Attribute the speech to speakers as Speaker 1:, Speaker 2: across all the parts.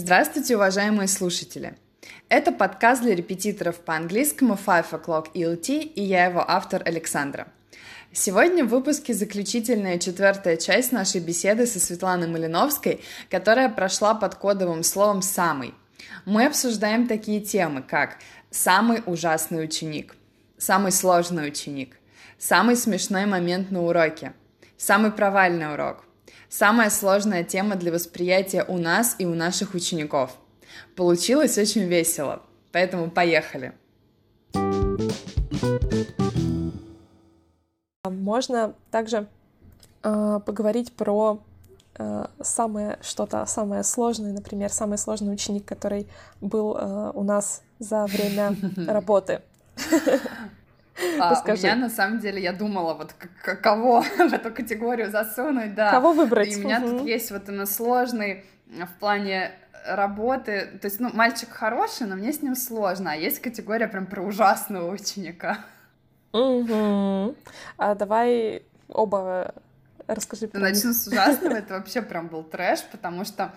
Speaker 1: Здравствуйте, уважаемые слушатели! Это подкаст для репетиторов по английскому Five O'Clock ELT, и я его автор Александра. Сегодня в выпуске заключительная четвертая часть нашей беседы со Светланой Малиновской, которая прошла под кодовым словом «самый». Мы обсуждаем такие темы, как «самый ужасный ученик», «самый сложный ученик», «самый смешной момент на уроке», «самый провальный урок», Самая сложная тема для восприятия у нас и у наших учеников. Получилось очень весело, поэтому поехали.
Speaker 2: Можно также э, поговорить про э, самое что-то самое сложное, например, самый сложный ученик, который был э, у нас за время работы.
Speaker 1: А, у меня на самом деле я думала, вот кого в эту категорию засунуть, да.
Speaker 2: Кого выбрать?
Speaker 1: И у меня тут есть вот именно сложный в плане работы, то есть, ну, мальчик хороший, но мне с ним сложно, а есть категория прям про ужасного ученика.
Speaker 2: Угу. А давай оба расскажи.
Speaker 1: Начну с ужасного, это вообще прям был трэш, потому что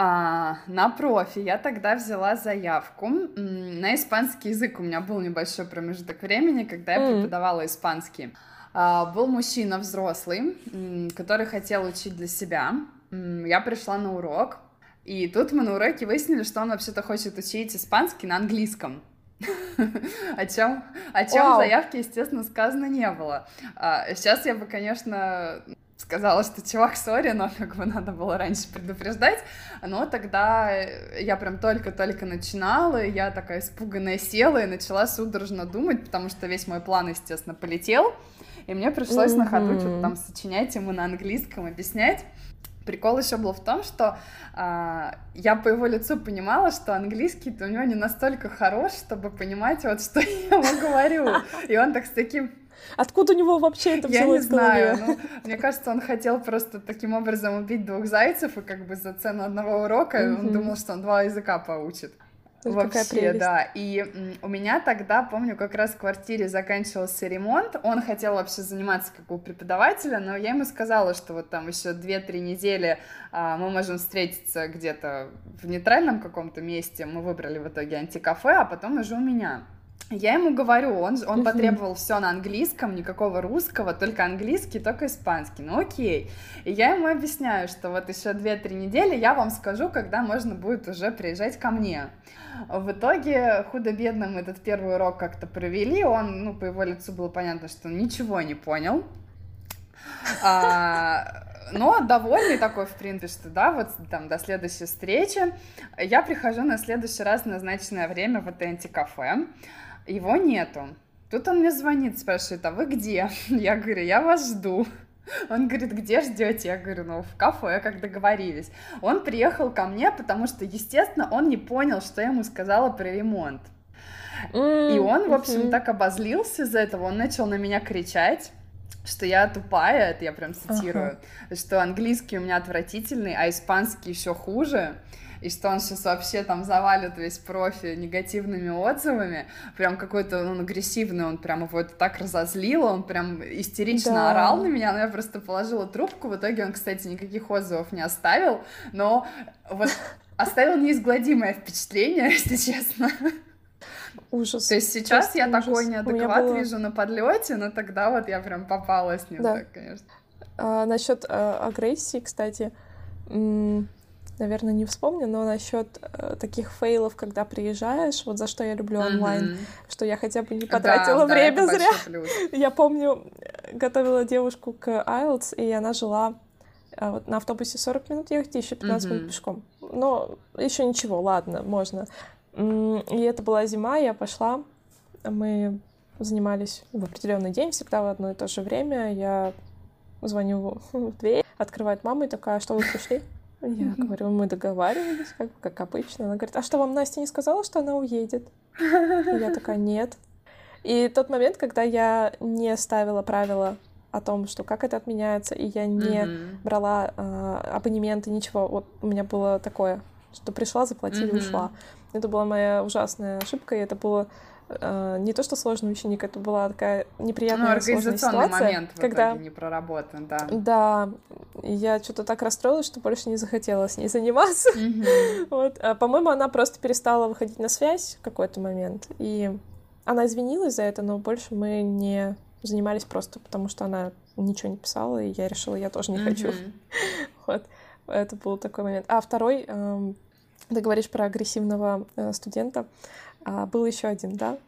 Speaker 1: а, на профи я тогда взяла заявку на испанский язык. У меня был небольшой промежуток времени, когда я преподавала испанский. А, был мужчина взрослый, который хотел учить для себя. Я пришла на урок, и тут мы на уроке выяснили, что он вообще-то хочет учить испанский на английском. О чем, о чем в заявке, естественно, сказано не было. А, сейчас я бы, конечно, сказала, что чувак, сори, но как бы надо было раньше предупреждать. Но тогда я прям только-только начинала, и я такая испуганная села и начала судорожно думать, потому что весь мой план, естественно, полетел. И мне пришлось mm-hmm. на ходу что-то там сочинять ему на английском, объяснять. Прикол еще был в том, что а, я по его лицу понимала, что английский у него не настолько хорош, чтобы понимать вот, что я ему говорю. И он так с таким
Speaker 2: Откуда у него вообще это взялось
Speaker 1: Я не знаю, ну, мне кажется, он хотел просто таким образом убить двух зайцев, и как бы за цену одного урока mm-hmm. он думал, что он два языка получит.
Speaker 2: Это Вообще,
Speaker 1: да. И у меня тогда, помню, как раз в квартире заканчивался ремонт. Он хотел вообще заниматься как у преподавателя, но я ему сказала, что вот там еще 2-3 недели а, мы можем встретиться где-то в нейтральном каком-то месте. Мы выбрали в итоге антикафе, а потом уже у меня. Я ему говорю, он, он потребовал все на английском, никакого русского, только английский, только испанский. Ну окей. И я ему объясняю, что вот еще 2-3 недели я вам скажу, когда можно будет уже приезжать ко мне. В итоге худо-бедно мы этот первый урок как-то провели, он, ну, по его лицу было понятно, что он ничего не понял. А, но довольный такой, в принципе, что да, вот там до следующей встречи. Я прихожу на следующий раз назначенное время в это антикафе. Его нету. Тут он мне звонит, спрашивает, а вы где? Я говорю, я вас жду. Он говорит, где ждете? Я говорю, ну, в кафе, как договорились. Он приехал ко мне, потому что, естественно, он не понял, что я ему сказала про ремонт. Mm-hmm. И он, в общем, так обозлился из-за этого, он начал на меня кричать что я тупая, это я прям цитирую, uh-huh. что английский у меня отвратительный, а испанский еще хуже и что он сейчас вообще там завалит весь профи негативными отзывами, прям какой-то он агрессивный, он прям его это так разозлил, он прям истерично да. орал на меня, но я просто положила трубку, в итоге он, кстати, никаких отзывов не оставил, но вот оставил неизгладимое впечатление, если честно.
Speaker 2: Ужас.
Speaker 1: То есть сейчас Просто я ужас. такой неадекват было... вижу на подлете, но тогда вот я прям попала с ним, да. так, конечно.
Speaker 2: А, насчет а, агрессии, кстати, наверное, не вспомню, но насчет э, таких фейлов, когда приезжаешь, вот за что я люблю онлайн, mm-hmm. что я хотя бы не потратила да, время да, зря. Я помню, готовила девушку к IELTS, и она жила э, вот на автобусе 40 минут ехать, еще 15 mm-hmm. минут пешком. Но еще ничего, ладно, можно. И это была зима, я пошла, мы занимались в определенный день, всегда в одно и то же время. Я звоню в дверь, открывает мама и такая, «А что вы пришли? Я говорю, мы договаривались, как, как обычно. Она говорит, а что, вам Настя не сказала, что она уедет? И я такая, нет. И тот момент, когда я не ставила правила о том, что как это отменяется, и я не mm-hmm. брала э, абонементы, ничего. Вот у меня было такое, что пришла, заплатила, mm-hmm. ушла. Это была моя ужасная ошибка, и это было э, не то, что сложный ученик, это была такая неприятная ну, сложная ситуация.
Speaker 1: момент в когда... итоге не проработан, да.
Speaker 2: Да, я что-то так расстроилась, что больше не захотела с ней заниматься.
Speaker 1: Mm-hmm.
Speaker 2: вот. а, по-моему, она просто перестала выходить на связь в какой-то момент. И она извинилась за это, но больше мы не занимались просто потому, что она ничего не писала, и я решила, я тоже не mm-hmm. хочу. вот. Это был такой момент. А второй, эм, ты говоришь про агрессивного э, студента, а был еще один, да?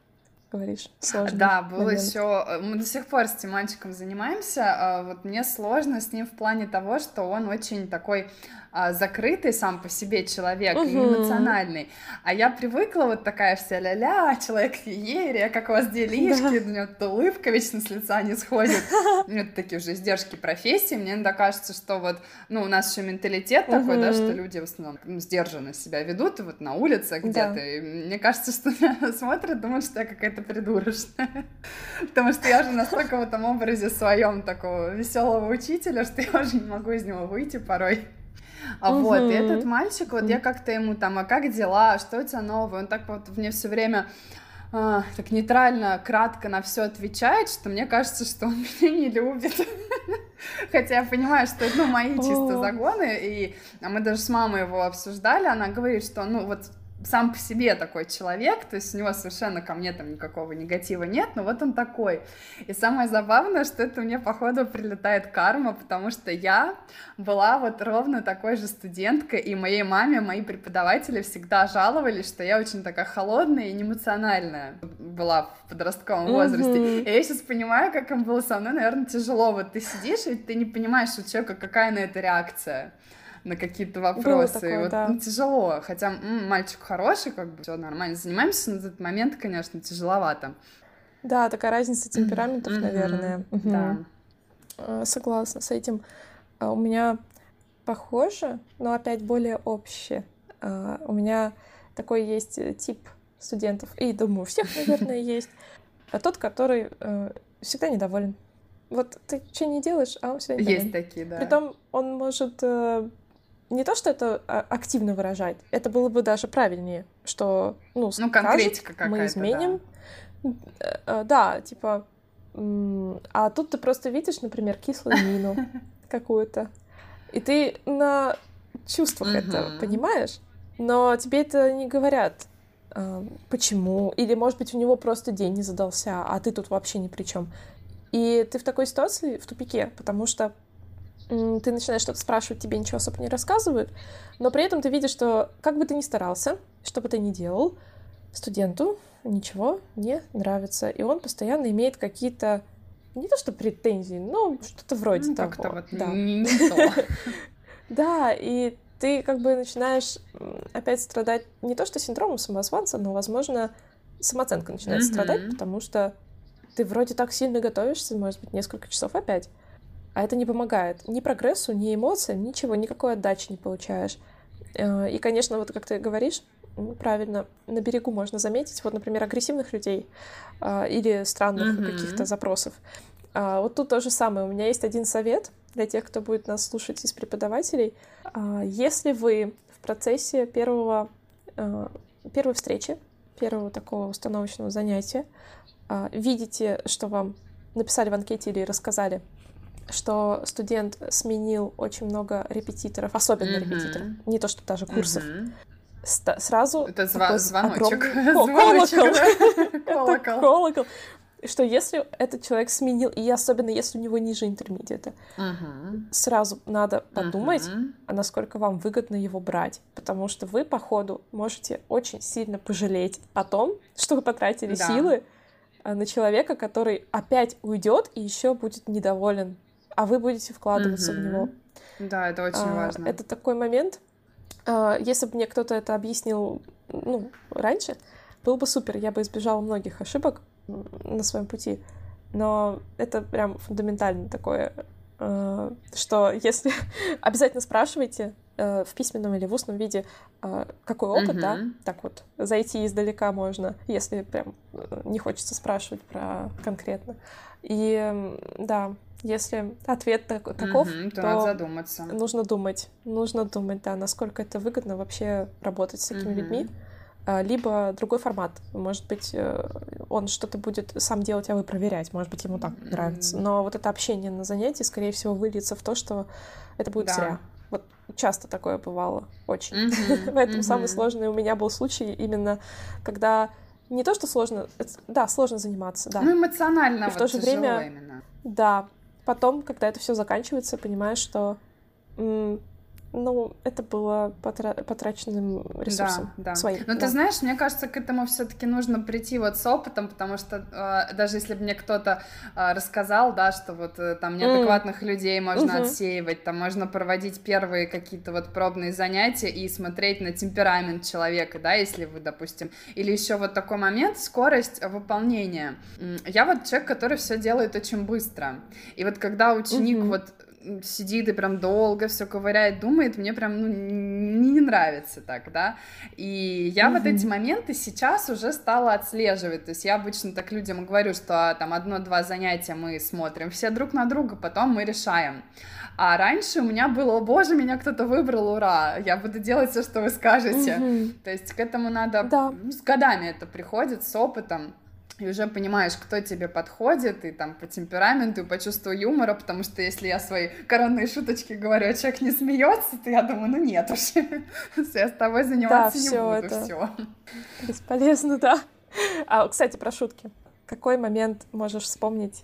Speaker 2: говоришь, сложно.
Speaker 1: Да, было еще. Э, мы до сих пор с этим мальчиком занимаемся. А вот мне сложно с ним в плане того, что он очень такой а, закрытый сам по себе человек угу. эмоциональный. А я привыкла вот такая вся ля-ля, человек феерия, как у вас делишки, да. у него улыбка вечно с лица не сходит. Это такие уже издержки профессии. Мне иногда кажется, что вот, ну, у нас еще менталитет угу. такой, да, что люди в основном ну, сдержанно себя ведут, и вот на улице где-то. Да. И мне кажется, что меня смотрят, думают, что я какая-то придурочная. Потому что я же настолько в этом образе своем такого веселого учителя, что я уже не могу из него выйти порой. А угу. вот, и этот мальчик, вот я как-то ему там, а как дела, что у тебя новое? Он так вот мне все время а, так нейтрально, кратко на все отвечает, что мне кажется, что он меня не любит. Хотя я понимаю, что это ну, мои чисто загоны, и а мы даже с мамой его обсуждали, она говорит, что ну вот сам по себе такой человек, то есть у него совершенно ко мне там никакого негатива нет, но вот он такой. И самое забавное, что это мне, походу, прилетает карма, потому что я была вот ровно такой же студенткой, и моей маме мои преподаватели всегда жаловались, что я очень такая холодная и неэмоциональная была в подростковом mm-hmm. возрасте. И я сейчас понимаю, как им было со мной, наверное, тяжело. Вот ты сидишь, и ты не понимаешь у человека, какая на это реакция на какие-то вопросы. такое, и вот да. ну, тяжело. Хотя м, мальчик хороший, как бы все нормально занимаемся, но этот момент, конечно, тяжеловато.
Speaker 2: Да, такая разница темпераментов, наверное.
Speaker 1: Да.
Speaker 2: А, согласна с этим. А, у меня похоже, но опять более общее. А, у меня такой есть э, тип студентов, и думаю, у всех, наверное, есть. А тот, который э, всегда недоволен. Вот ты что не делаешь, а он всегда недоволен.
Speaker 1: Есть такие, да.
Speaker 2: Притом он может э, не то, что это а, активно выражать, это было бы даже правильнее, что, ну,
Speaker 1: ну конкретика какая-то,
Speaker 2: мы изменим. Да. Э, э, да, типа, а тут ты просто видишь, например, кислую мину какую-то, и ты на чувствах это понимаешь, но тебе это не говорят, э, почему, или, может быть, у него просто день не задался, а ты тут вообще ни при чем. И ты в такой ситуации в тупике, потому что ты начинаешь что-то спрашивать, тебе ничего особо не рассказывают, но при этом ты видишь, что как бы ты ни старался, что бы ты ни делал, студенту ничего не нравится, и он постоянно имеет какие-то не то что претензии, но что-то вроде
Speaker 1: ну,
Speaker 2: того.
Speaker 1: Как-то вот да. не то.
Speaker 2: Да, и ты как бы начинаешь опять страдать не то что синдромом самозванца, но, возможно, самооценка начинает страдать, потому что ты вроде так сильно готовишься, может быть, несколько часов опять, а это не помогает ни прогрессу, ни эмоциям, ничего, никакой отдачи не получаешь. Э, и, конечно, вот как ты говоришь, правильно, на берегу можно заметить, вот, например, агрессивных людей а, или странных mm-hmm. каких-то запросов. А, вот тут то же самое. У меня есть один совет для тех, кто будет нас слушать из преподавателей. А, если вы в процессе первого, первой встречи, первого такого установочного занятия видите, что вам написали в анкете или рассказали что студент сменил очень много репетиторов, особенно mm-hmm. репетиторов, не то что даже курсов. Mm-hmm. Ст- сразу
Speaker 1: это зва- звоночек.
Speaker 2: Огромный... колокол. колокол. Что если этот человек сменил, и особенно если у него ниже интермедиата,
Speaker 1: uh-huh.
Speaker 2: сразу надо подумать, uh-huh. а насколько вам выгодно его брать. Потому что вы, по ходу, можете очень сильно пожалеть о том, что вы потратили да. силы а, на человека, который опять уйдет и еще будет недоволен а вы будете вкладываться mm-hmm. в него.
Speaker 1: Да, это очень
Speaker 2: а,
Speaker 1: важно.
Speaker 2: Это такой момент. А, если бы мне кто-то это объяснил ну, раньше, было бы супер, я бы избежала многих ошибок на своем пути. Но это прям фундаментально такое, а, что если обязательно спрашивайте а, в письменном или в устном виде, а, какой опыт, mm-hmm. да, так вот, зайти издалека можно, если прям э, не хочется спрашивать про конкретно. И да, если ответ так, таков,
Speaker 1: угу, то,
Speaker 2: то
Speaker 1: надо задуматься.
Speaker 2: Нужно думать, нужно думать, да, насколько это выгодно вообще работать с такими угу. людьми. а, либо другой формат. Может быть, э, он что-то будет сам делать, а вы проверять. Может быть, ему так нравится. Но вот это общение на занятии, скорее всего, выльется в то, что это будет да. зря. Вот часто такое бывало, очень. Mm-hmm. Поэтому mm-hmm. самый сложный у меня был случай именно, когда не то, что сложно, да, сложно заниматься, да.
Speaker 1: Ну, эмоционально И в то же время, именно.
Speaker 2: Да, потом, когда это все заканчивается, понимаешь, что ну, это было потра- потраченным ресурсом
Speaker 1: да, да.
Speaker 2: своим.
Speaker 1: Но да. ты знаешь, мне кажется, к этому все-таки нужно прийти вот с опытом, потому что э, даже если бы мне кто-то э, рассказал, да, что вот э, там неадекватных mm. людей можно mm-hmm. отсеивать, там можно проводить первые какие-то вот пробные занятия и смотреть на темперамент человека, да, если вы, допустим, или еще вот такой момент, скорость выполнения. Я вот человек, который все делает очень быстро, и вот когда ученик mm-hmm. вот сидит и прям долго все ковыряет, думает, мне прям ну, не, не нравится так, да. И я mm-hmm. вот эти моменты сейчас уже стала отслеживать. То есть я обычно так людям говорю, что там одно-два занятия мы смотрим все друг на друга, потом мы решаем. А раньше у меня было, о боже, меня кто-то выбрал, ура, я буду делать все, что вы скажете. Mm-hmm. То есть к этому надо, да. ну, с годами это приходит, с опытом и уже понимаешь, кто тебе подходит, и там по темпераменту, и по чувству юмора, потому что если я свои коронные шуточки говорю, а человек не смеется, то я думаю, ну нет уж, я с тобой заниматься да, не буду, это все.
Speaker 2: Бесполезно, да. А, кстати, про шутки. Какой момент можешь вспомнить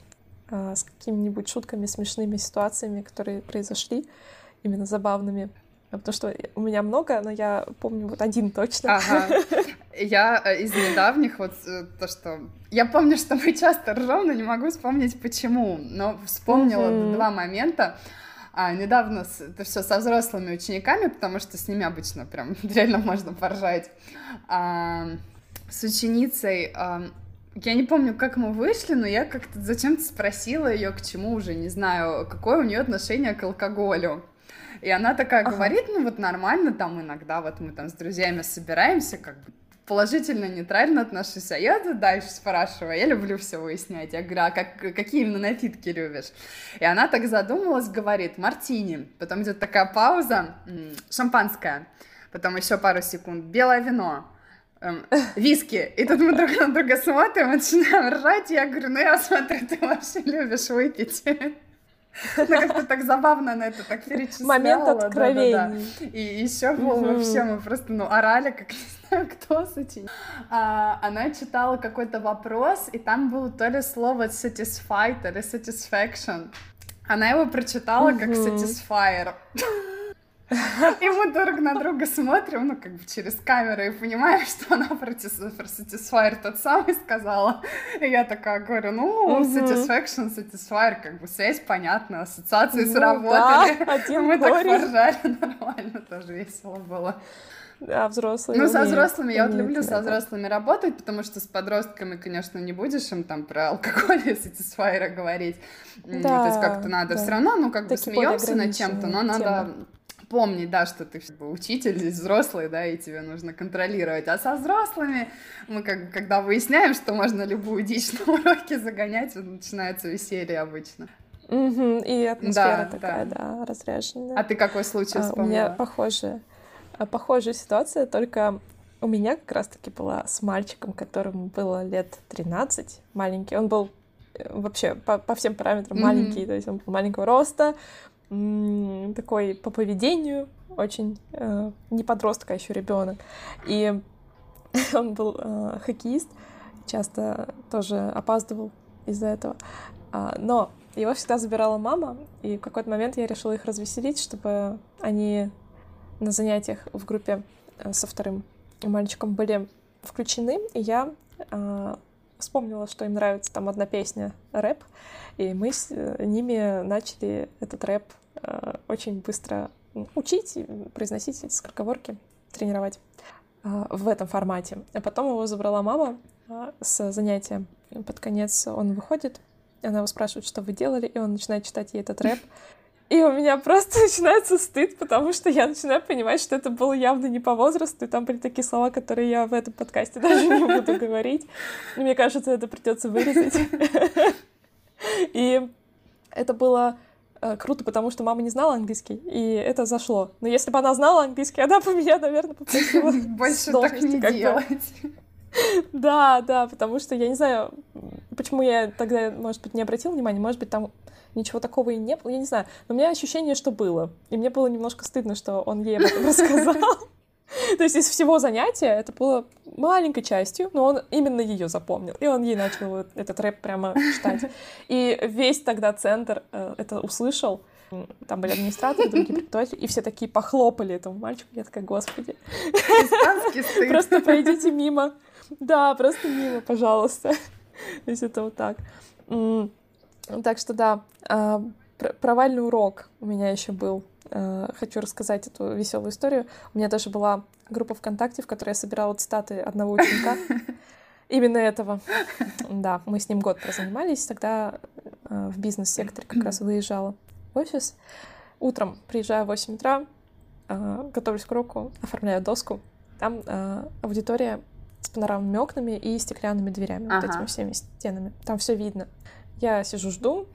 Speaker 2: а, с какими-нибудь шутками, смешными ситуациями, которые произошли, именно забавными? Потому что у меня много, но я помню вот один точно.
Speaker 1: Ага. Я э, из недавних вот э, то, что... Я помню, что мы часто ржем, но не могу вспомнить почему. Но вспомнила mm-hmm. два момента. А, недавно с, это все со взрослыми учениками, потому что с ними обычно прям реально можно поржать. А, с ученицей... А, я не помню, как мы вышли, но я как-то зачем-то спросила ее, к чему уже, не знаю, какое у нее отношение к алкоголю. И она такая ага. говорит, ну вот нормально, там иногда вот мы там с друзьями собираемся, как бы положительно, нейтрально отношусь. А я дальше спрашиваю, я люблю все выяснять. Я говорю, а как, какие именно напитки любишь? И она так задумалась, говорит, мартини. Потом идет такая пауза, шампанское. Потом еще пару секунд, белое вино. Эм, виски. И тут мы друг на друга смотрим, начинаем ржать. И я говорю, ну я смотрю, ты вообще любишь выпить. Она как-то так забавно на это так перечисляла.
Speaker 2: Момент откровений. Да, да,
Speaker 1: да. И еще был вообще мы просто, ну, орали, как не знаю, кто сочинил. А, она читала какой-то вопрос, и там было то ли слово satisfied, то ли satisfaction. Она его прочитала как satisfier. И мы друг на друга смотрим, ну, как бы через камеру, и понимаем, что она про, про Satisfyer тот самый сказала. И я такая говорю, ну, Satisfaction, Satisfyer, как бы связь понятна, ассоциации ну, сработали. Да, мы так поржали, нормально, тоже весело было.
Speaker 2: Да, взрослые.
Speaker 1: Ну, со взрослыми я вот люблю со взрослыми работать, потому что с подростками, конечно, не будешь им там про алкоголь и сатисфайера говорить. Да, ну, то есть как-то надо да. все равно, ну, как Такие бы смеемся над чем-то, но надо помни, да, что ты бы, учитель, здесь взрослый, да, и тебе нужно контролировать. А со взрослыми мы, как, когда выясняем, что можно любую дичь на уроке загонять, начинается веселье обычно.
Speaker 2: Угу, и атмосфера да, такая, да, да разряженная.
Speaker 1: А ты какой случай вспомнила?
Speaker 2: А, у меня похожая, а, похожая ситуация, только у меня как раз-таки была с мальчиком, которому было лет 13, маленький. Он был э, вообще по, по всем параметрам mm-hmm. маленький, то есть он был маленького роста, такой по поведению, очень э, не подростка, а еще ребенок. И он был э, хоккеист, часто тоже опаздывал из-за этого. А, но его всегда забирала мама, и в какой-то момент я решила их развеселить, чтобы они на занятиях в группе э, со вторым мальчиком были включены, и я э, вспомнила, что им нравится там одна песня рэп, и мы с э, ними начали этот рэп э, очень быстро учить, произносить эти скороговорки, тренировать э, в этом формате. А потом его забрала мама э, с занятия. Под конец он выходит, она его спрашивает, что вы делали, и он начинает читать ей этот рэп. И у меня просто начинается стыд, потому что я начинаю понимать, что это было явно не по возрасту, и там были такие слова, которые я в этом подкасте даже не буду говорить. Мне кажется, это придется вырезать. И это было э, круто, потому что мама не знала английский, и это зашло. Но если бы она знала английский, она бы меня, наверное, попросила
Speaker 1: Больше так не делать.
Speaker 2: Да, да, потому что я не знаю, почему я тогда, может быть, не обратила внимания, может быть, там ничего такого и не было, я не знаю. Но у меня ощущение, что было. И мне было немножко стыдно, что он ей об этом рассказал. То есть из всего занятия это было маленькой частью, но он именно ее запомнил. И он ей начал этот рэп прямо читать. И весь тогда центр э, это услышал. Там были администраторы, другие преподаватели, и все такие похлопали этому мальчику. Я такая, господи. Просто пройдите мимо. Да, просто мимо, пожалуйста. То есть это вот так. Так что да, а, провальный урок у меня еще был. А, хочу рассказать эту веселую историю. У меня даже была группа ВКонтакте, в которой я собирала цитаты одного ученика. Именно этого. Да, мы с ним год прозанимались. Тогда а, в бизнес-секторе как раз выезжала в офис. Утром приезжаю в 8 утра, готовлюсь к уроку, оформляю доску. Там аудитория панорамными окнами и стеклянными дверями, ага. вот этими всеми стенами. Там все видно. Я сижу, жду,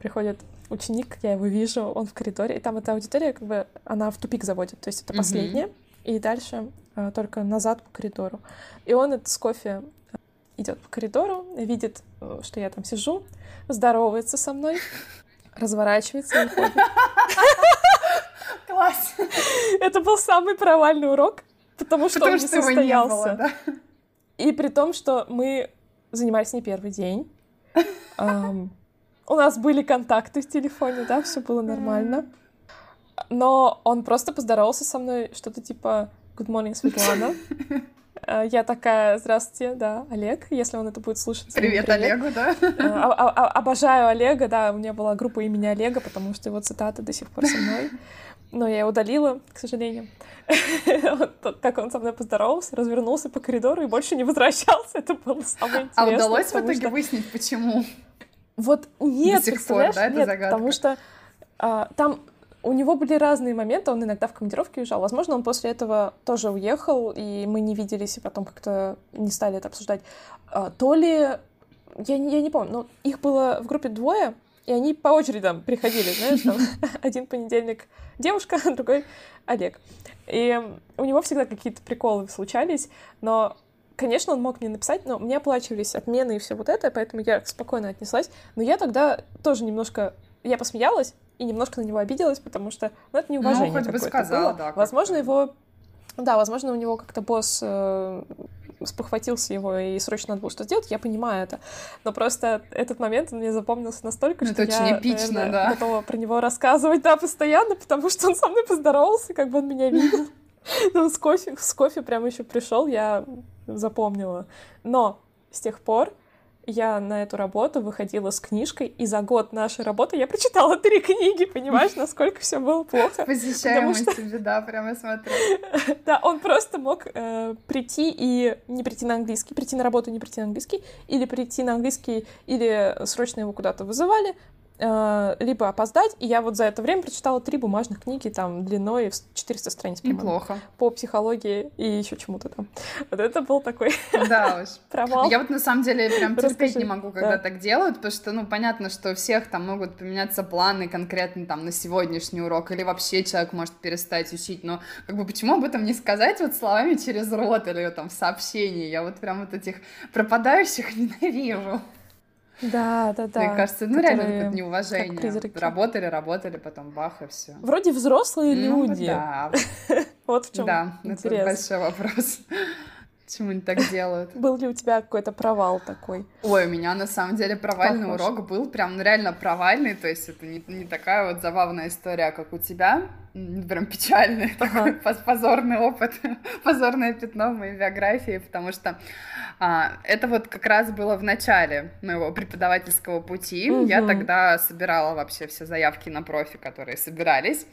Speaker 2: приходит ученик, я его вижу, он в коридоре, и там эта аудитория, как бы, она в тупик заводит, то есть это последняя, mm и дальше а, только назад по коридору. И он это с кофе э, идет по коридору, видит, э, что я там сижу, здоровается со мной, разворачивается и уходит.
Speaker 1: Класс!
Speaker 2: Это был самый провальный урок, потому что потому он не что состоялся. Не было, да? И при том, что мы занимались не первый день, Um, у нас были контакты в телефоне, да, все было нормально. Но он просто поздоровался со мной, что-то типа «Good morning, Светлана». Э, я такая, здравствуйте, да, Олег, если он это будет слушать.
Speaker 1: Привет, привет. Олегу, да?
Speaker 2: Э, обожаю Олега, да, у меня была группа имени Олега, потому что его цитаты до сих пор со мной. Но я удалила, к сожалению. Как он со мной поздоровался, развернулся по коридору и больше не возвращался. Это было самое
Speaker 1: интересное. А удалось в итоге выяснить, почему?
Speaker 2: Вот нет, До сих пор, да, нет, потому что а, там у него были разные моменты, он иногда в командировке уезжал. Возможно, он после этого тоже уехал, и мы не виделись, и потом как-то не стали это обсуждать. А, то ли, я, я не помню, но их было в группе двое, и они по очереди там приходили, знаешь, там один понедельник девушка, другой Олег. И у него всегда какие-то приколы случались, но Конечно, он мог мне написать, но мне оплачивались отмены и все вот это, поэтому я спокойно отнеслась. Но я тогда тоже немножко... Я посмеялась и немножко на него обиделась, потому что ну, это неуважение ну, хоть бы сказала, было. Да, возможно, его... Да, возможно, у него как-то босс э, спохватился его и срочно надо было что сделать, я понимаю это. Но просто этот момент он мне запомнился настолько,
Speaker 1: ну, что
Speaker 2: это я,
Speaker 1: эпично, наверное, да.
Speaker 2: готова про него рассказывать, да, постоянно, потому что он со мной поздоровался, как бы он меня видел. Ну, с кофе, с кофе прямо еще пришел, я запомнила. Но с тех пор я на эту работу выходила с книжкой, и за год нашей работы я прочитала три книги, понимаешь, насколько все было плохо.
Speaker 1: Посещаемость что... тебе, да, прямо смотрю.
Speaker 2: да, он просто мог э, прийти и не прийти на английский, прийти на работу и не прийти на английский, или прийти на английский, или срочно его куда-то вызывали, Э, либо опоздать, и я вот за это время прочитала три бумажных книги, там, длиной в 400 страниц,
Speaker 1: Неплохо.
Speaker 2: По психологии и еще чему-то там. Вот это был такой
Speaker 1: да уж. провал. Я вот на самом деле прям терпеть не могу, когда да. так делают, потому что, ну, понятно, что у всех там могут поменяться планы конкретно там на сегодняшний урок, или вообще человек может перестать учить, но как бы почему об этом не сказать вот словами через рот или там в сообщении? Я вот прям вот этих пропадающих ненавижу.
Speaker 2: Да, да, да.
Speaker 1: Мне кажется, ну реально это неуважение. Работали, работали, потом бах и все.
Speaker 2: Вроде взрослые ну, люди.
Speaker 1: Да.
Speaker 2: Вот в чем.
Speaker 1: Да, это большой вопрос. Почему они так делают?
Speaker 2: Был ли у тебя какой-то провал такой?
Speaker 1: Ой, у меня на самом деле провальный Похож. урок был прям ну, реально провальный, то есть это не, не такая вот забавная история, как у тебя, прям печальный ага. такой позорный опыт, позорное пятно в моей биографии, потому что а, это вот как раз было в начале моего преподавательского пути. Угу. Я тогда собирала вообще все заявки на профи, которые собирались.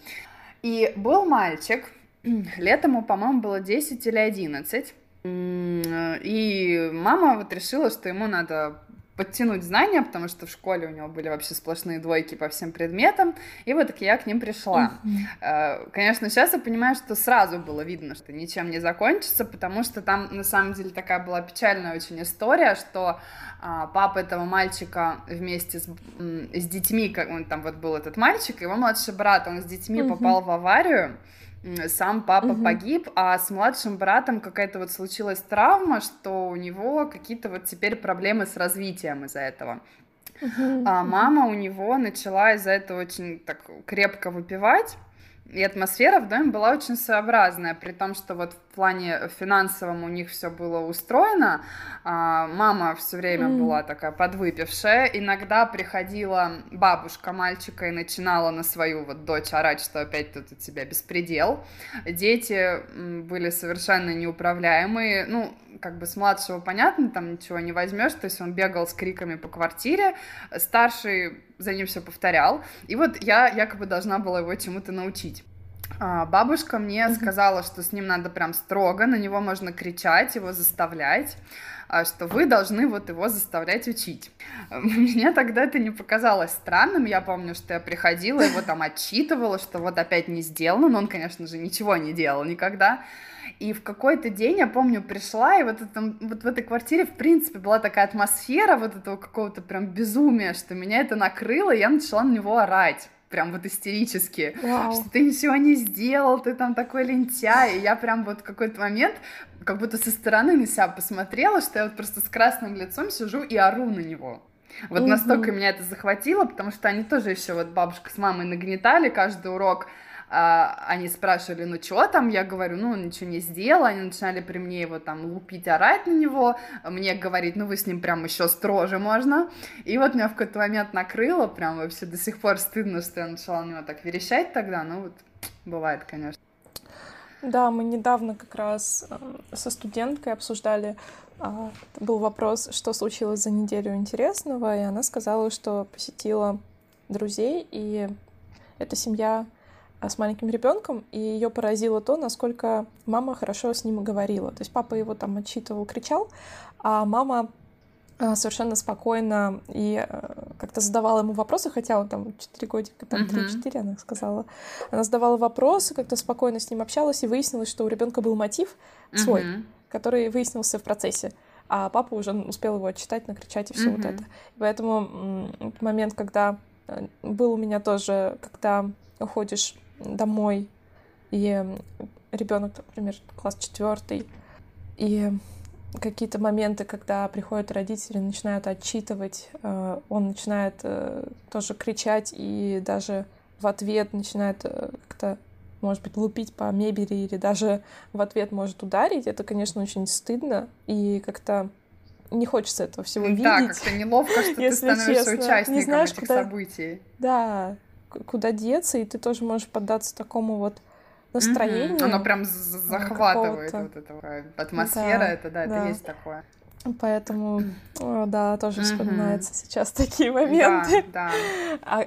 Speaker 1: И был мальчик, лет ему, по-моему, было 10 или 11. И мама вот решила, что ему надо подтянуть знания, потому что в школе у него были вообще сплошные двойки по всем предметам, и вот так я к ним пришла. Mm-hmm. Конечно, сейчас я понимаю, что сразу было видно, что ничем не закончится, потому что там на самом деле такая была печальная очень история, что а, папа этого мальчика вместе с, с детьми, как он там вот был этот мальчик, его младший брат, он с детьми mm-hmm. попал в аварию, сам папа угу. погиб, а с младшим братом какая-то вот случилась травма, что у него какие-то вот теперь проблемы с развитием из-за этого. Угу. А мама у него начала из-за этого очень так крепко выпивать. И атмосфера в доме была очень своеобразная, при том, что вот в плане финансовом у них все было устроено. А, мама все время mm. была такая подвыпившая. Иногда приходила бабушка мальчика и начинала на свою вот дочь орать, что опять тут у тебя беспредел. Дети были совершенно неуправляемые. Ну, как бы с младшего понятно, там ничего не возьмешь, то есть он бегал с криками по квартире, старший за ним все повторял, и вот я якобы должна была его чему-то научить. А, бабушка мне mm-hmm. сказала, что с ним надо прям строго, на него можно кричать, его заставлять, а, что вы должны вот его заставлять учить. Мне тогда это не показалось странным, я помню, что я приходила, его там отчитывала, что вот опять не сделано, но он, конечно же, ничего не делал никогда, и в какой-то день, я помню, пришла, и вот, это, вот в этой квартире, в принципе, была такая атмосфера вот этого какого-то прям безумия, что меня это накрыло, и я начала на него орать прям вот истерически, Вау. что ты ничего не сделал, ты там такой лентяй, и я прям вот в какой-то момент как будто со стороны на себя посмотрела, что я вот просто с красным лицом сижу и ору на него. Вот угу. настолько меня это захватило, потому что они тоже еще вот бабушка с мамой нагнетали каждый урок, а, они спрашивали, ну что там, я говорю, ну ничего не сделал, они начинали при мне его там лупить, орать на него, мне говорить, ну вы с ним прям еще строже можно, и вот меня в какой-то момент накрыло, прям вообще до сих пор стыдно, что я начала на него так верещать тогда, ну вот бывает, конечно.
Speaker 2: Да, мы недавно как раз э, со студенткой обсуждали, а, был вопрос, что случилось за неделю интересного, и она сказала, что посетила друзей, и эта семья с маленьким ребенком, и ее поразило то, насколько мама хорошо с ним говорила. То есть папа его там отчитывал, кричал, а мама а, совершенно спокойно и э, как-то задавала ему вопросы, хотя он там 4 годика, там 3-4, uh-huh. она сказала. Она задавала вопросы, как-то спокойно с ним общалась, и выяснилось, что у ребенка был мотив свой, uh-huh. который выяснился в процессе. А папа уже успел его отчитать, накричать и все uh-huh. вот это. Поэтому момент, когда э, был у меня тоже, когда уходишь домой, и ребенок, например, класс четвертый, и какие-то моменты, когда приходят родители, начинают отчитывать, э, он начинает э, тоже кричать и даже в ответ начинает э, как-то, может быть, лупить по мебели или даже в ответ может ударить. Это, конечно, очень стыдно и как-то не хочется этого всего видеть. Да,
Speaker 1: как-то неловко, что ты становишься честно. участником не знаешь, этих куда... событий.
Speaker 2: Да, куда деться, и ты тоже можешь поддаться такому вот настроению. Mm-hmm.
Speaker 1: Оно прям захватывает вот эта атмосфера, да, это да, да, это есть такое.
Speaker 2: Поэтому, да, тоже mm-hmm. сейчас такие моменты.
Speaker 1: Да, да.
Speaker 2: А,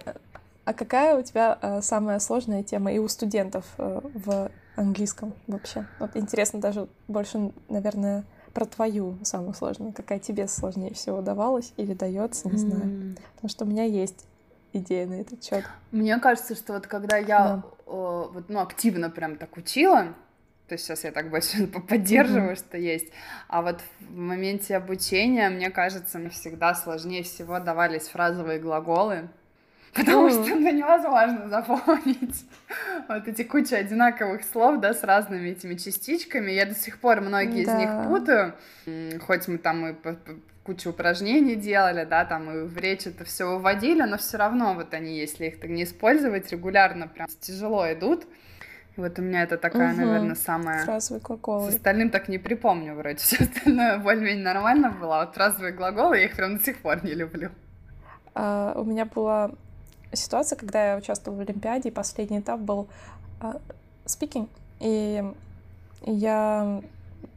Speaker 2: а какая у тебя э, самая сложная тема и у студентов э, в английском вообще? Вот интересно даже больше, наверное, про твою самую сложную. Какая тебе сложнее всего давалась или дается, не mm-hmm. знаю. Потому что у меня есть идея на этот счет.
Speaker 1: Мне кажется, что вот когда я да. э, вот, ну, активно прям так учила, то есть сейчас я так больше поддерживаю, mm-hmm. что есть. А вот в моменте обучения, мне кажется, мне всегда сложнее всего давались фразовые глаголы, потому mm-hmm. что ну, невозможно запомнить вот эти куча одинаковых слов, да, с разными этими частичками. Я до сих пор многие да. из них путаю, хоть мы там и кучу упражнений делали, да, там и в речь это все выводили, но все равно вот они, если их так не использовать, регулярно прям тяжело идут. И вот у меня это такая, угу. наверное, самая...
Speaker 2: Фразовые глаголы.
Speaker 1: С остальным так не припомню вроде. Все остальное более-менее нормально было, а вот фразовые глаголы я их прям до сих пор не люблю.
Speaker 2: А, у меня была ситуация, когда я участвовала в Олимпиаде, и последний этап был а, speaking, и я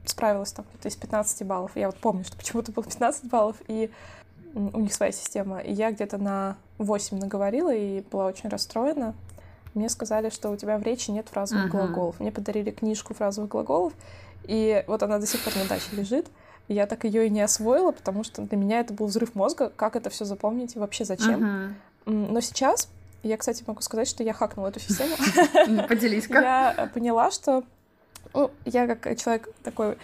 Speaker 2: справилась там из 15 баллов. Я вот помню, что почему-то было 15 баллов, и у них своя система. И я где-то на 8 наговорила и была очень расстроена. Мне сказали, что у тебя в речи нет фразовых uh-huh. глаголов. Мне подарили книжку фразовых глаголов, и вот она до сих пор на даче лежит. Я так ее и не освоила, потому что для меня это был взрыв мозга, как это все запомнить и вообще зачем. Uh-huh. Но сейчас я, кстати, могу сказать, что я хакнула эту систему.
Speaker 1: Поделись-ка.
Speaker 2: Я поняла, что ну, я как человек такой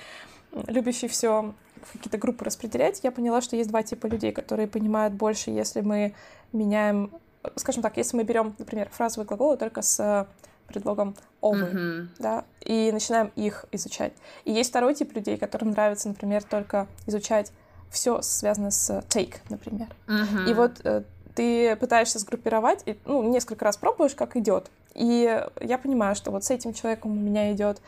Speaker 2: любящий все в какие-то группы распределять, я поняла, что есть два типа людей, которые понимают больше, если мы меняем, скажем так, если мы берем, например, фразовые глаголы только с предлогом over, mm-hmm. да, и начинаем их изучать. И есть второй тип людей, которым нравится, например, только изучать все связанное с take, например. Mm-hmm. И вот э, ты пытаешься сгруппировать, и, ну, несколько раз пробуешь, как идет. И я понимаю, что вот с этим человеком у меня идет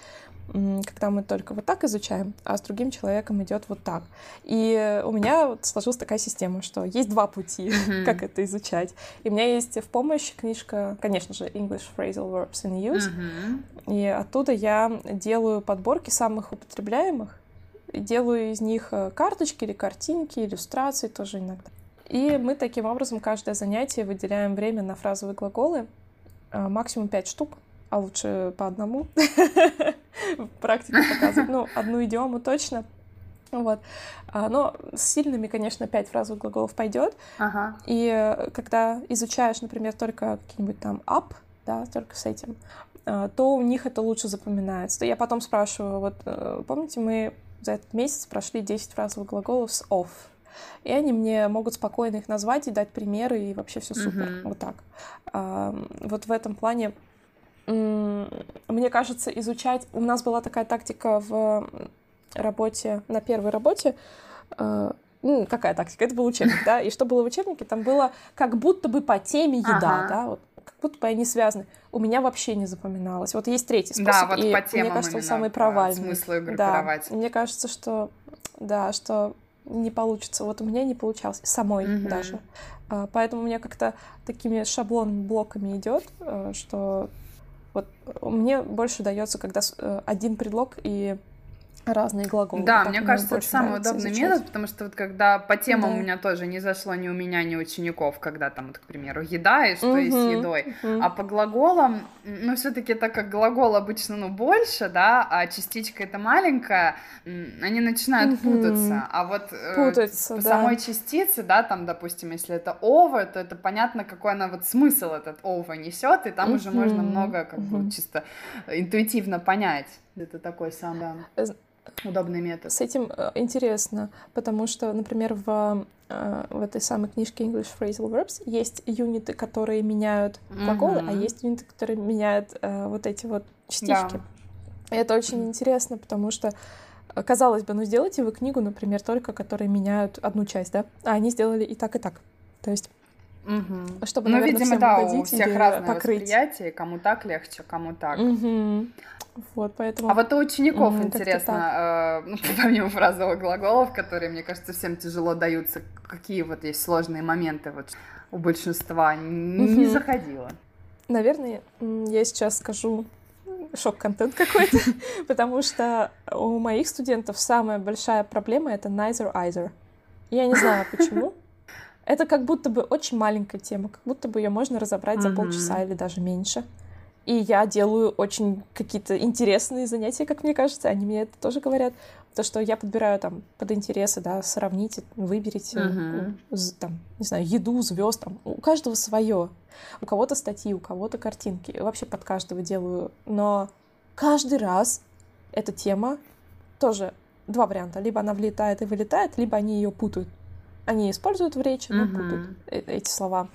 Speaker 2: когда мы только вот так изучаем, а с другим человеком идет вот так. И у меня вот сложилась такая система, что есть два пути, mm-hmm. как это изучать. И у меня есть в помощь книжка, конечно же, English Phrasal Verbs in Use. Mm-hmm. И оттуда я делаю подборки самых употребляемых, делаю из них э, карточки или картинки, иллюстрации тоже иногда. И мы таким образом каждое занятие выделяем время на фразовые глаголы, э, максимум пять штук а лучше по одному. Практика показывает, ну, одну идиому точно. Вот. А, но с сильными, конечно, пять фразовых глаголов пойдет. Ага. И э, когда изучаешь, например, только какие-нибудь там up, да, только с этим, э, то у них это лучше запоминается. Я потом спрашиваю, вот э, помните, мы за этот месяц прошли 10 фразовых глаголов с off. И они мне могут спокойно их назвать и дать примеры, и вообще все супер. Mm-hmm. Вот так. А, вот в этом плане мне кажется, изучать... У нас была такая тактика в работе, на первой работе, э, ну, какая тактика? Это был учебник, да, и что было в учебнике? Там было как будто бы по теме еда, ага. да, вот, как будто бы они связаны. У меня вообще не запоминалось. Вот есть третий способ, да, вот и по темам мне кажется, он самый провальный.
Speaker 1: Группировать.
Speaker 2: Да, мне кажется, что, да, что не получится. Вот у меня не получалось, самой угу. даже. А, поэтому у меня как-то такими шаблон блоками идет, э, что вот мне больше дается, когда э, один предлог и разные глаголы.
Speaker 1: Да, мне кажется, это самый удобный изучать. метод, потому что вот когда по темам да. у меня тоже не зашло ни у меня, ни у учеников, когда там, вот, к примеру, еда и что угу, есть с едой, угу. а по глаголам, ну, все таки так как глагол обычно, ну, больше, да, а частичка это маленькая, они начинают угу. путаться, а вот э, путаться, э, по да. самой частице, да, там, допустим, если это over, то это понятно, какой она вот смысл этот over несет, и там угу. уже можно много как угу. бы чисто интуитивно понять. Это такой сам, да. Удобный метод.
Speaker 2: С этим э, интересно, потому что, например, в, э, в этой самой книжке English Phrasal Verbs есть юниты, которые меняют глаголы, mm-hmm. а есть юниты, которые меняют э, вот эти вот частички. Да. И это очень интересно, потому что казалось бы, ну сделайте вы книгу, например, только которые меняют одну часть, да, а они сделали и так, и так. То есть
Speaker 1: Угу. Чтобы, ну, наверное, видимо, да, у всех разное покрыть. восприятие, кому так легче, кому так.
Speaker 2: Угу. Вот, поэтому...
Speaker 1: А вот у учеников mm, интересно, э, ну, помимо фразовых глаголов, которые, мне кажется, всем тяжело даются, какие вот есть сложные моменты вот у большинства не mm-hmm. заходило?
Speaker 2: Наверное, я сейчас скажу шок-контент какой-то, потому что у моих студентов самая большая проблема — это neither-either. Я не знаю, почему. Это как будто бы очень маленькая тема, как будто бы ее можно разобрать за полчаса или даже меньше. И я делаю очень какие-то интересные занятия, как мне кажется. Они мне это тоже говорят. То, что я подбираю там под интересы, да, сравните, выберите, uh-huh. там, не знаю, еду, звезд, там, у каждого свое. У кого-то статьи, у кого-то картинки. Вообще под каждого делаю. Но каждый раз эта тема тоже два варианта. Либо она влетает и вылетает, либо они ее путают. Они используют в речи, но uh-huh. путают эти слова.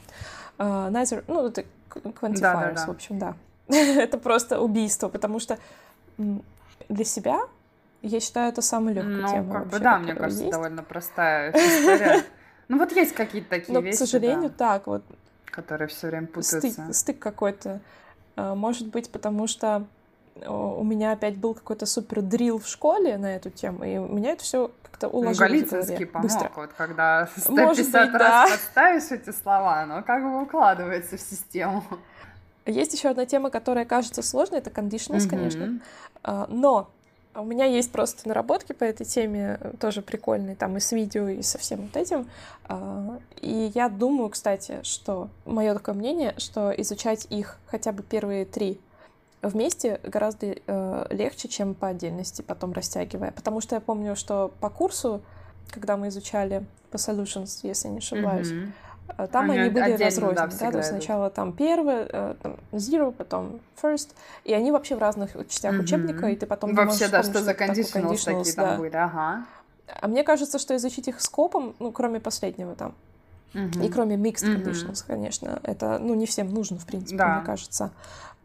Speaker 2: Uh, neither, ну, это quantifiers, да, да, да. в общем, да. это просто убийство, потому что для себя я считаю это самой легкой ну, темой.
Speaker 1: Ну, как бы да, мне кажется, есть. довольно простая история. Ну вот есть какие-то такие
Speaker 2: Но,
Speaker 1: вещи.
Speaker 2: к сожалению, так вот.
Speaker 1: Которые все время путаются.
Speaker 2: Стык, стык какой-то. А, может быть, потому что у меня опять был какой-то супер дрил в школе на эту тему, и у меня это все как-то ну, уложилось ну, Голицынский
Speaker 1: помог, Быстро. вот когда 150 быть, раз да. подставишь эти слова, но как бы укладывается в систему.
Speaker 2: Есть еще одна тема, которая кажется сложной, это conditionals, mm-hmm. конечно. А, но у меня есть просто наработки по этой теме, тоже прикольные, там и с видео, и со всем вот этим. А, и я думаю, кстати, что мое такое мнение, что изучать их хотя бы первые три вместе гораздо э, легче, чем по отдельности, потом растягивая. Потому что я помню, что по курсу, когда мы изучали по solutions, если не ошибаюсь, mm-hmm. там они, они были разрознены, да, да, то есть сначала там первый, э, там zero, потом first, и они вообще в разных частях mm-hmm. учебника, и ты потом
Speaker 1: Вообще, да, что за conditionals такие да. там были, ага.
Speaker 2: А мне кажется, что изучить их скопом, ну, кроме последнего там, uh-huh. и кроме mixed uh-huh. conditions, конечно, это, ну, не всем нужно, в принципе, да. мне кажется.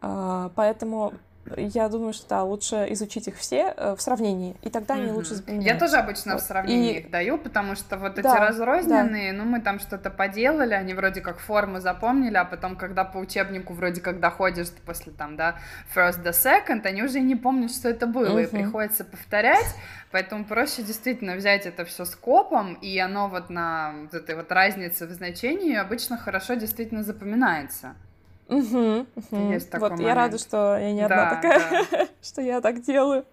Speaker 2: А, поэтому я думаю, что да, лучше изучить их все э, в сравнении, и тогда они лучше запоминаются.
Speaker 1: Я тоже обычно вот. в сравнении и... их даю, потому что вот да, эти разрозненные, да. ну мы там что-то поделали, они вроде как формы запомнили, а потом, когда по учебнику вроде как доходишь после там, да, first до second, они уже не помнят, что это было, угу. и приходится повторять, поэтому проще действительно взять это все скопом, и оно вот на вот этой вот разнице в значении обычно хорошо действительно запоминается.
Speaker 2: Угу, угу. Есть такой вот момент. я рада, что я не одна да, такая, да. что я так делаю.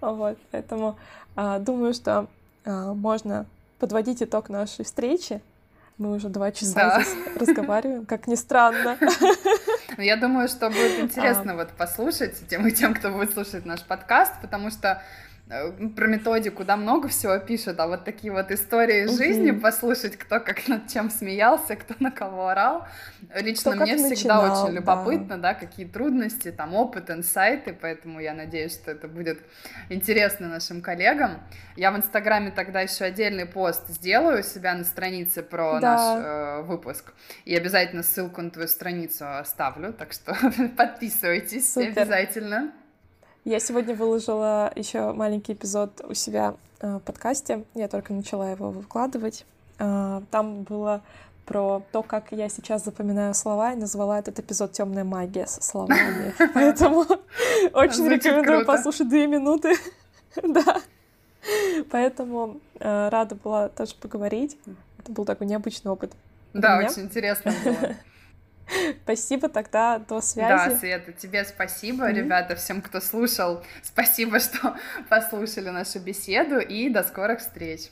Speaker 2: Вот, поэтому а, думаю, что а, можно подводить итог нашей встречи. Мы уже два часа да. здесь разговариваем, как ни странно.
Speaker 1: Ну, я думаю, что будет интересно а... вот послушать тем и тем, кто будет слушать наш подкаст, потому что про методику, да, много всего пишет, а вот такие вот истории из жизни послушать, кто как над чем смеялся, кто на кого орал. Лично кто мне всегда начинал, очень любопытно, да. да, какие трудности, там, опыт, инсайты, поэтому я надеюсь, что это будет интересно нашим коллегам. Я в Инстаграме тогда еще отдельный пост сделаю у себя на странице про да. наш э, выпуск, и обязательно ссылку на твою страницу оставлю, так что подписывайтесь Супер. обязательно.
Speaker 2: Я сегодня выложила еще маленький эпизод у себя э, в подкасте. Я только начала его выкладывать. Э, там было про то, как я сейчас запоминаю слова, и назвала этот эпизод Темная магия со словами. Поэтому очень рекомендую послушать две минуты. Да. Поэтому э, рада была тоже поговорить. Это был такой необычный опыт.
Speaker 1: Да, очень интересно было.
Speaker 2: Спасибо тогда, до связи.
Speaker 1: Да, Света, тебе спасибо, mm-hmm. ребята, всем, кто слушал, спасибо, что послушали нашу беседу, и до скорых встреч.